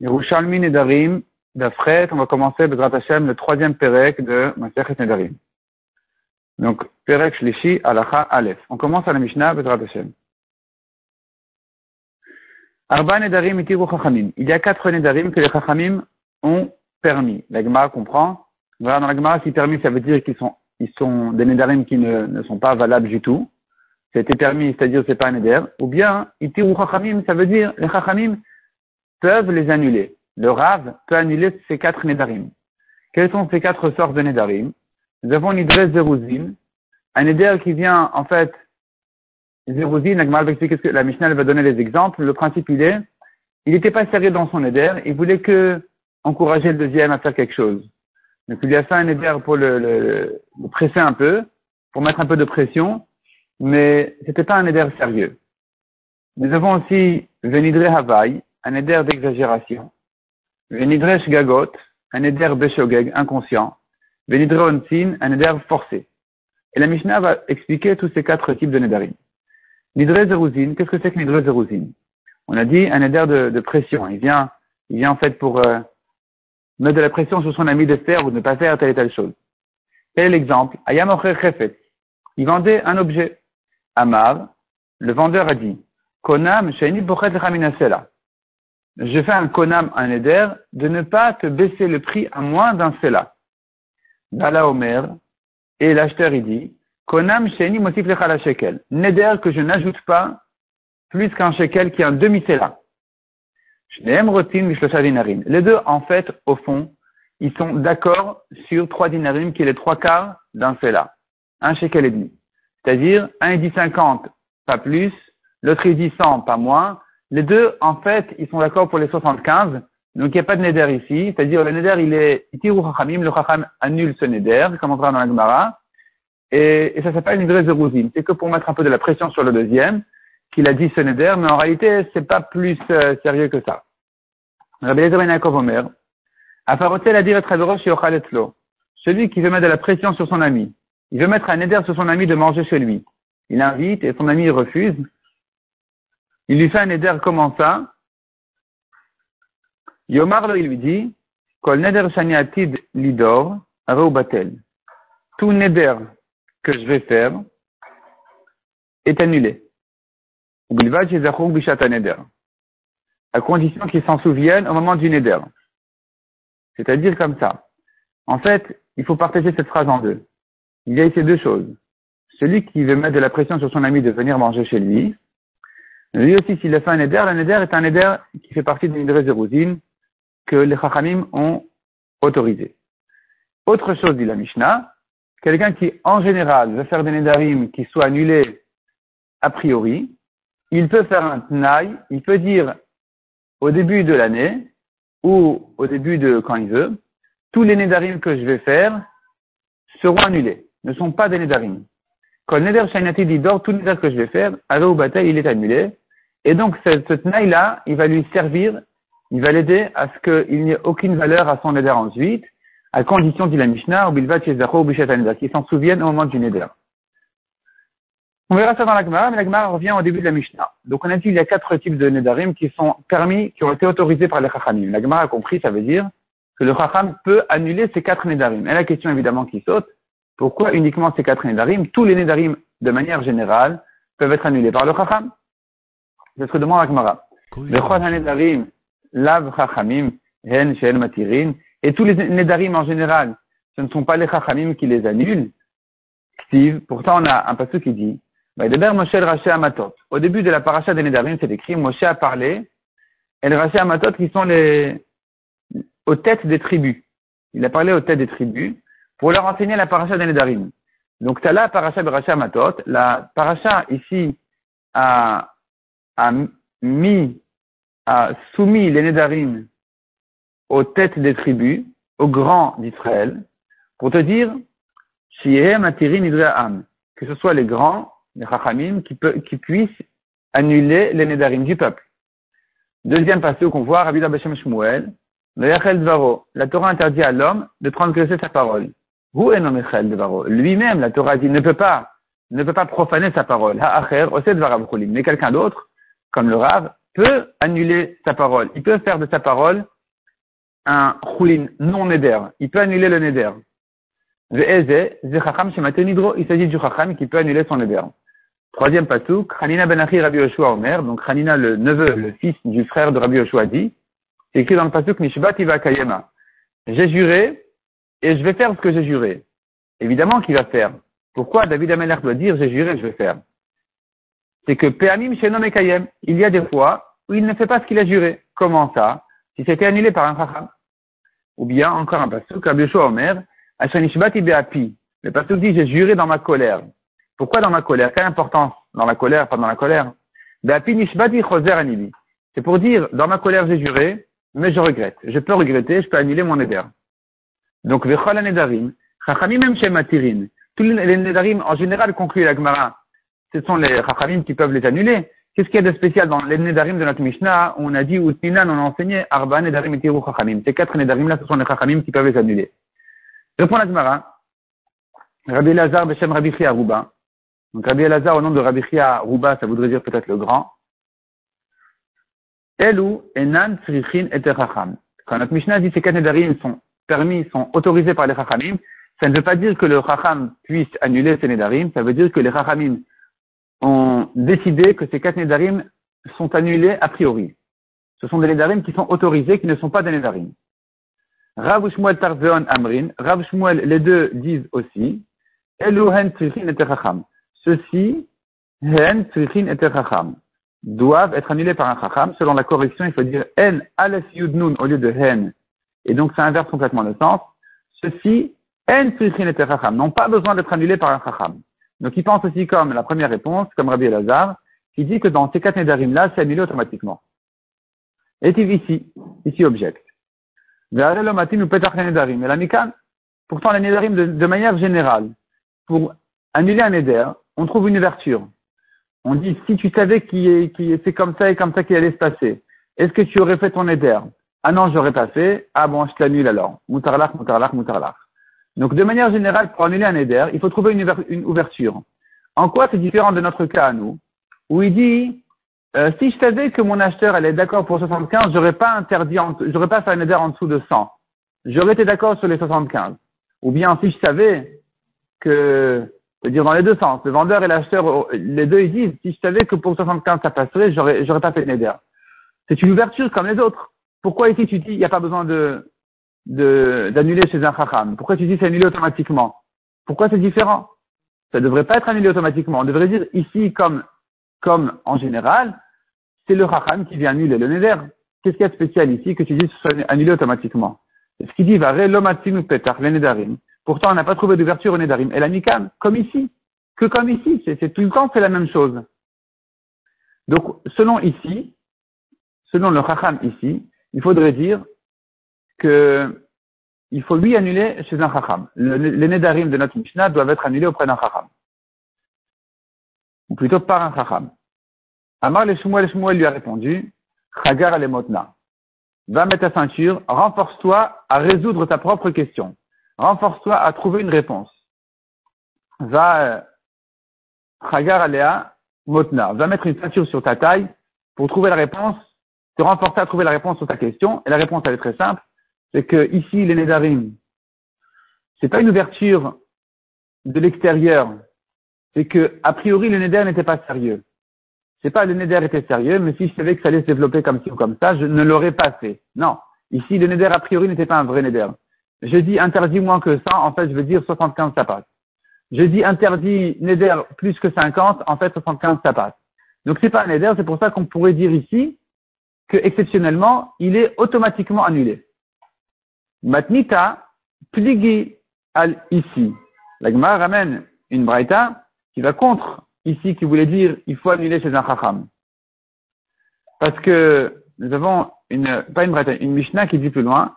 Yerushalmi Nedarim, d'Afret, on va commencer Bezrat Hashem, le troisième Perek de Masechet Nedarim. Donc, Perek Shlishi, Alacha Aleph. On commence à la Mishnah, Bezrat Hashem. Arba Nedarim itiru Chachamim. Il y a quatre Nedarim que les Chachamim ont permis. La Gemara comprend. Voilà, dans la Gemara, si permis, ça veut dire qu'ils sont, ils sont des Nedarim qui ne, ne sont pas valables du tout. C'était permis, c'est-à-dire c'est pas un Neder. Ou bien, itiru Chachamim, ça veut dire, les Chachamim peuvent les annuler. Le Rav peut annuler ces quatre Nedarim. Quelles sont ces quatre sortes de Nedarim? Nous avons Nidre Zeruzin, un Neder qui vient, en fait, Zeruzin, la Mishnah va donner les exemples. Le principe, il est, il n'était pas sérieux dans son Neder, il voulait que encourager le deuxième à faire quelque chose. Donc il lui a fait un Neder pour le, presser un peu, pour mettre un peu de pression, mais c'était pas un Neder sérieux. Nous avons aussi Venidre Havaï, un éder d'exagération, Venidresh gagot, un éder beshogeg, inconscient, un éder forcé. Et la Mishnah va expliquer tous ces quatre types de nedarim. Nidre zeruzin, qu'est-ce que c'est que nidre zeruzin On a dit un éder de, pression. Il vient, il vient en fait pour euh, mettre de la pression sur son ami de faire ou de ne pas faire telle et telle chose. Quel est l'exemple? Ayam chefet. Il vendait un objet. Amar, le vendeur a dit, Konam sheni bochet lechaminasela je fais un konam, un éder, de ne pas te baisser le prix à moins d'un sela. Bala Omer, et l'acheteur il dit, konam sheni motif le shekel. Neder que je n'ajoute pas plus qu'un shekel qui est un demi-sela. Les deux, en fait, au fond, ils sont d'accord sur trois dinarim qui est les trois quarts d'un sela. Un shekel et demi. C'est-à-dire, un et dit cinquante, pas plus, l'autre il dit cent, pas moins, les deux, en fait, ils sont d'accord pour les 75. Donc, il n'y a pas de neder ici. C'est-à-dire, le neder, il est itiru chachamim. Le chacham annule ce neder, comme on verra dans la Gemara. Et, et ça s'appelle une de rousine. C'est que pour mettre un peu de la pression sur le deuxième, qu'il a dit ce neder, mais en réalité, c'est pas plus euh, sérieux que ça. Rabbi Eliezer ben Yaakov Omer. Afarotel a dit Celui qui veut mettre de la pression sur son ami. Il veut mettre un neder sur son ami de manger chez lui. Il invite et son ami refuse. Il lui fait un éder comment ça? Yomar il lui dit, Kol neder shaniatid lidor, batel. Tout neder que je vais faire est annulé. À condition qu'il s'en souvienne au moment du neder. C'est-à-dire comme ça. En fait, il faut partager cette phrase en deux. Il y a ici deux choses. Celui qui veut mettre de la pression sur son ami de venir manger chez lui, lui aussi, s'il a fait un éder, le éder est un éder qui fait partie d'une de Zeruzin que les Chachamim ont autorisé. Autre chose, dit la Mishnah, quelqu'un qui, en général, veut faire des Nedarim qui soient annulés a priori, il peut faire un Tnaï, il peut dire au début de l'année, ou au début de quand il veut, tous les Nedarim que je vais faire seront annulés, ne sont pas des Nedarim. Quand le Neder Shainati dit d'or, tout Neder que je vais faire, alors bataille, il est annulé, et donc, ce, ce là il va lui servir, il va l'aider à ce qu'il n'y ait aucune valeur à son neder ensuite, à condition, dit la Mishnah, qu'il s'en souvienne au moment du neder. On verra ça dans la Gemara, mais la Gemara revient au début de la Mishnah. Donc, on a dit qu'il y a quatre types de nedarim qui sont permis, qui ont été autorisés par les Chachamim. La Gemara a compris, ça veut dire que le Chacham peut annuler ces quatre nedarim. Et la question, évidemment, qui saute, pourquoi uniquement ces quatre nedarim? Tous les nedarim, de manière générale, peuvent être annulés par le Chacham. C'est ce que demande Akmara. Lav Chachamim, Hen Shel Matirin. Et tous les Nedarim en général, ce ne sont pas les Chachamim qui les annulent. Pourtant, on a un passage qui dit, Amatot. Au début de la paracha des Nedarim, c'est écrit, Moshe a parlé, et le Raché Amatot qui sont les, aux têtes des tribus. Il a parlé aux têtes des tribus pour leur enseigner la paracha des Nedarim. Donc, tu as la paracha de Raché Amatot. La paracha ici a a mis, a soumis les Nédarim aux têtes des tribus, aux grands d'Israël, pour te dire, que ce soit les grands, les Chachamim, qui, qui puissent annuler les Nédarim du peuple. Deuxième passage qu'on voit, Rabbi Bashem Shmuel, la Torah interdit à l'homme de transgresser sa parole. Lui-même, la Torah dit, ne peut pas, ne peut pas profaner sa parole. Mais quelqu'un d'autre, comme le Rav, peut annuler sa parole. Il peut faire de sa parole un choulin non neder. Il peut annuler le neder. Il s'agit du chacham qui peut annuler son neder. Troisième pasouk, Hanina ben Achi Rabbi Yoshua Omer, donc Hanina le neveu, le fils du frère de Rabbi Yoshua dit, c'est écrit dans le pasouk Mishbat Kayema. J'ai juré et je vais faire ce que j'ai juré. Évidemment qu'il va faire. Pourquoi David Ameler doit dire j'ai juré, je vais faire? C'est que Peamim Shenom il y a des fois où il ne fait pas ce qu'il a juré. Comment ça Si c'était annulé par un chacham. Ou bien encore un pasouk, Rabbi Yoshua Omer, Ashanishbat Ibeapi. Le pasouk dit j'ai juré dans ma colère. Pourquoi dans ma colère Quelle importance dans la colère, pas dans la colère C'est pour dire, dans ma colère j'ai juré, mais je regrette. Je peux regretter, je peux annuler mon éder. Donc, vechol nedarim, chachamim matirin. Tous les nedarim, en général, concluent la Gemara. Ce sont les chachamim qui peuvent les annuler. Qu'est-ce qu'il y a de spécial dans les nedarim de notre Mishnah On a dit, ou on a enseigné, arba nedarim et tiru chachamim. Ces quatre nedarim là, ce sont les chachamim qui peuvent les annuler. Répond la Gemara. Rabbi Lazar, Beshem Rabbi Chia donc Rabbi Elazar, au nom de Rabbi Chia Rouba, ça voudrait dire peut-être le grand. Elou, Enan, Tzrichin et Quand notre Mishnah dit que ces quatre Nedarim sont permis, sont autorisés par les Chachamim, ça ne veut pas dire que le Chacham puisse annuler ces Nedarim, ça veut dire que les Chachamim ont décidé que ces quatre Nedarim sont annulés a priori. Ce sont des Nedarim qui sont autorisés, qui ne sont pas des Nedarim. Rav Shmuel Tarzeon Amrin, Rav Shmuel, les deux disent aussi, Elou, Hen, Tzrichin et ceux-ci, hen, et doivent être annulés par un chacham. Selon la correction, il faut dire hen, alef yudnun au lieu de hen. Et donc, ça inverse complètement le sens. Ceux-ci, hen, trichin et n'ont pas besoin d'être annulés par un chacham. Donc, il pense aussi comme la première réponse, comme Rabbi Elazar, qui dit que dans ces quatre nédarim-là, c'est annulé automatiquement. Et ici, ici object. Et la Pourtant, les nédarim, de, de manière générale, pour annuler un néder, on trouve une ouverture. On dit, si tu savais qui qui c'est comme ça et comme ça qu'il allait se passer, est-ce que tu aurais fait ton éder Ah non, j'aurais pas fait. Ah bon, je t'annule alors. Moutarlach, moutarlach, moutarlach. Donc, de manière générale, pour annuler un éder, il faut trouver une, ouverture. En quoi c'est différent de notre cas à nous, où il dit, euh, si je savais que mon acheteur allait d'accord pour 75, j'aurais pas interdit, j'aurais pas fait un éder en dessous de 100. J'aurais été d'accord sur les 75. Ou bien si je savais que c'est-à-dire dans les deux sens. Le vendeur et l'acheteur, les deux, ils disent, si je savais que pour 75 ça passerait, j'aurais, j'aurais pas fait Neder. C'est une ouverture comme les autres. Pourquoi ici tu dis, il n'y a pas besoin de, d'annuler chez un chacham? Pourquoi tu dis c'est annulé automatiquement? Pourquoi c'est différent? Ça ne devrait pas être annulé automatiquement. On devrait dire ici, comme, comme en général, c'est le chacham qui vient annuler le neder. Qu'est-ce qu'il y a de spécial ici que tu dis que ce soit annulé automatiquement? C'est ce qu'il dit, va ou petach, le nedarim. Pourtant, on n'a pas trouvé d'ouverture au Nedarim. Et la Mikan, comme ici. Que comme ici. C'est tout le temps, c'est la même chose. Donc, selon ici, selon le Chacham ici, il faudrait dire que il faut lui annuler chez un Chacham. les Nedarim de notre Mishnah doivent être annulés auprès d'un Chacham. Ou plutôt par un Chacham. Amar le Shmuel, Shmuel lui a répondu, Chagar motna. Va mettre ta ceinture, renforce-toi à résoudre ta propre question renforce-toi à trouver une réponse. Va, Chagar euh, Alea Motna, va mettre une ceinture sur ta taille pour trouver la réponse, te renforcer à trouver la réponse sur ta question. Et la réponse, elle est très simple. C'est que ici, les Nédarim, c'est pas une ouverture de l'extérieur. C'est que, a priori, le Néder n'était pas sérieux. C'est pas le Néder était sérieux, mais si je savais que ça allait se développer comme ci ou comme ça, je ne l'aurais pas fait. Non. Ici, le Néder, a priori, n'était pas un vrai Néder. Je dis interdit moins que 100, en fait, je veux dire 75, ça passe. Je dis interdit Neder plus que 50, en fait, 75, ça passe. Donc, c'est pas un Neder, c'est pour ça qu'on pourrait dire ici que, exceptionnellement, il est automatiquement annulé. Matnita, pligi al ici. L'agma ramène une braïta qui va contre ici, qui voulait dire il faut annuler chez un chacham. Parce que nous avons une, pas une braïta, une Mishnah qui dit plus loin,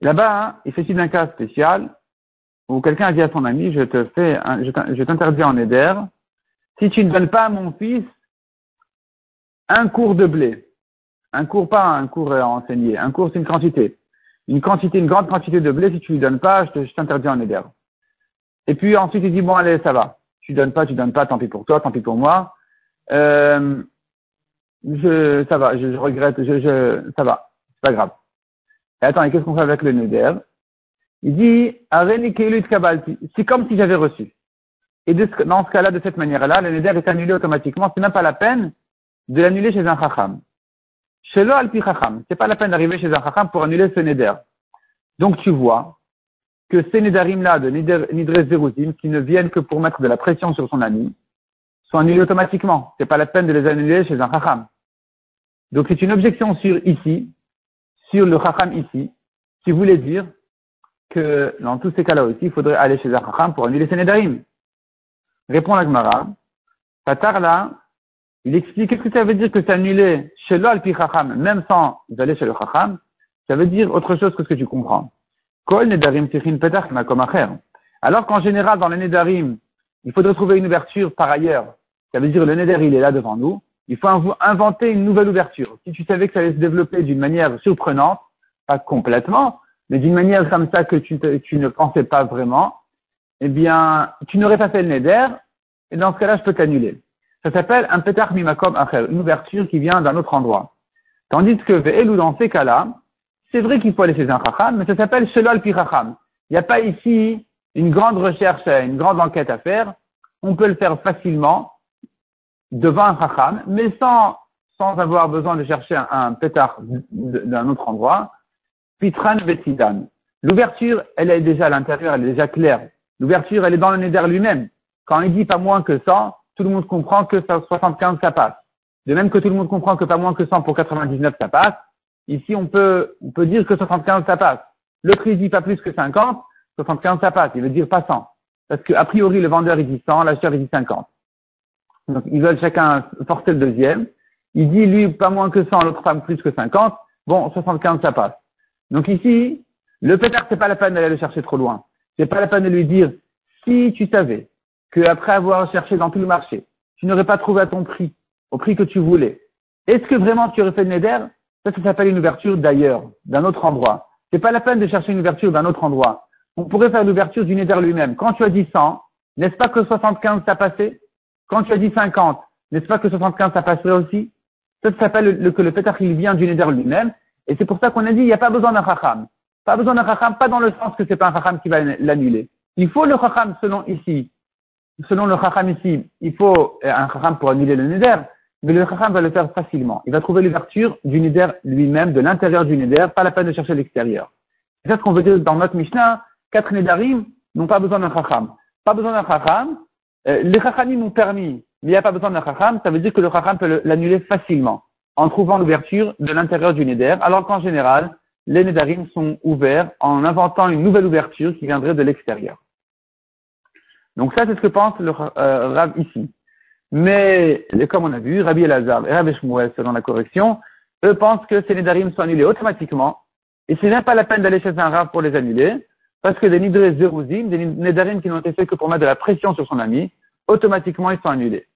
Là-bas, hein, il s'agit d'un cas spécial où quelqu'un a dit à son ami, je te fais, je t'interdis en éder, si tu ne donnes pas à mon fils un cours de blé, un cours pas un cours à enseigner, un cours c'est une quantité, une quantité, une grande quantité de blé, si tu lui donnes pas, je t'interdis en éder. Et puis ensuite il dit bon allez ça va, tu donnes pas, tu donnes pas, tant pis pour toi, tant pis pour moi. Euh, je, ça va, je, regrette, je, je, ça va, c'est pas grave. Et attends, et qu'est-ce qu'on fait avec le neder? Il dit, c'est comme si j'avais reçu. Et dans ce cas-là, de cette manière-là, le neder est annulé automatiquement. C'est même pas la peine de l'annuler chez un chacham. Chez le alpi chacham. C'est pas la peine d'arriver chez un chacham pour annuler ce neder. Donc tu vois que ces nedarim-là de nidre zeruzim, qui ne viennent que pour mettre de la pression sur son ami, sont annulés automatiquement. C'est pas la peine de les annuler chez un chacham. Donc c'est une objection sur ici, sur le chacham ici, qui voulait dire que dans tous ces cas-là aussi, il faudrait aller chez un chacham pour annuler ces nedarim. Répond la Gemara. Fatar là, il explique qu'est-ce que ça veut dire que c'est annulé chez l'alpi chacham, même sans aller chez le chacham? Ça veut dire autre chose que ce que tu comprends. Kol nedarim tichin petach Alors qu'en général, dans les nedarim, il faudrait trouver une ouverture par ailleurs. Ça veut dire le neder, il est là devant nous. Il faut inventer une nouvelle ouverture. Si tu savais que ça allait se développer d'une manière surprenante, pas complètement, mais d'une manière comme ça que tu, tu ne pensais pas vraiment, eh bien, tu n'aurais pas fait le neder, et dans ce cas-là, je peux t'annuler. Ça s'appelle un petach mimakom acher, une ouverture qui vient d'un autre endroit. Tandis que ve'elu, dans ces cas-là, c'est vrai qu'il faut aller chez un chacham, mais ça s'appelle shelol pi chacham. Il n'y a pas ici une grande recherche, une grande enquête à faire. On peut le faire facilement devant un chacham, mais sans, sans avoir besoin de chercher un, un pétard d'un autre endroit. Pitran vetidan. L'ouverture, elle est déjà à l'intérieur, elle est déjà claire. L'ouverture, elle est dans le neder lui-même. Quand il dit pas moins que 100, tout le monde comprend que 75 ça passe. De même que tout le monde comprend que pas moins que 100 pour 99 ça passe, ici on peut, on peut dire que 75 ça passe. Le prix dit pas plus que 50, 75 ça passe, il veut dire pas 100. Parce qu'a priori le vendeur il dit 100, l'acheteur il dit 50. Donc ils veulent chacun forcer le deuxième. Il dit lui pas moins que 100, l'autre femme plus que 50. Bon, 75 ça passe. Donc ici, le pétard c'est pas la peine d'aller le chercher trop loin. C'est pas la peine de lui dire, si tu savais qu'après avoir cherché dans tout le marché, tu n'aurais pas trouvé à ton prix, au prix que tu voulais, est-ce que vraiment tu aurais fait le neder? Ça, ça s'appelle une ouverture d'ailleurs, d'un autre endroit. C'est pas la peine de chercher une ouverture d'un autre endroit. On pourrait faire l'ouverture du neder lui-même. Quand tu as dit 100, n'est-ce pas que 75 ça passé? Quand tu as dit 50, n'est-ce pas que 75 ça passerait aussi? Ça, ça s'appelle que le pétard il vient du neder lui-même. Et c'est pour ça qu'on a dit, il n'y a pas besoin d'un chacham. Pas besoin d'un chacham, pas dans le sens que c'est pas un chacham qui va l'annuler. Il faut le chacham selon ici. Selon le chacham ici, il faut un chacham pour annuler le neder, mais le chacham va le faire facilement. Il va trouver l'ouverture du neder lui-même, de l'intérieur du neder, pas la peine de chercher l'extérieur. C'est ce qu'on veut dire dans notre Mishnah. Quatre nedarim n'ont pas besoin d'un chacham. Pas besoin d'un chacham. Euh, les chachamim ont permis, mais il n'y a pas besoin d'un chacham. Ça veut dire que le chacham peut l'annuler facilement en trouvant l'ouverture de l'intérieur du neder, alors qu'en général, les Nédarim sont ouverts en inventant une nouvelle ouverture qui viendrait de l'extérieur. Donc ça, c'est ce que pense le euh, Rav ici. Mais, comme on a vu, Rabbi Elazar et Rabbi Shmuel, selon la correction, eux pensent que ces Nédarim sont annulés automatiquement, et ce n'est pas la peine d'aller chez un Rav pour les annuler, parce que des Nidre Zeruzim, des Nédarim qui n'ont été faits que pour mettre de la pression sur son ami, automatiquement ils sont annulés.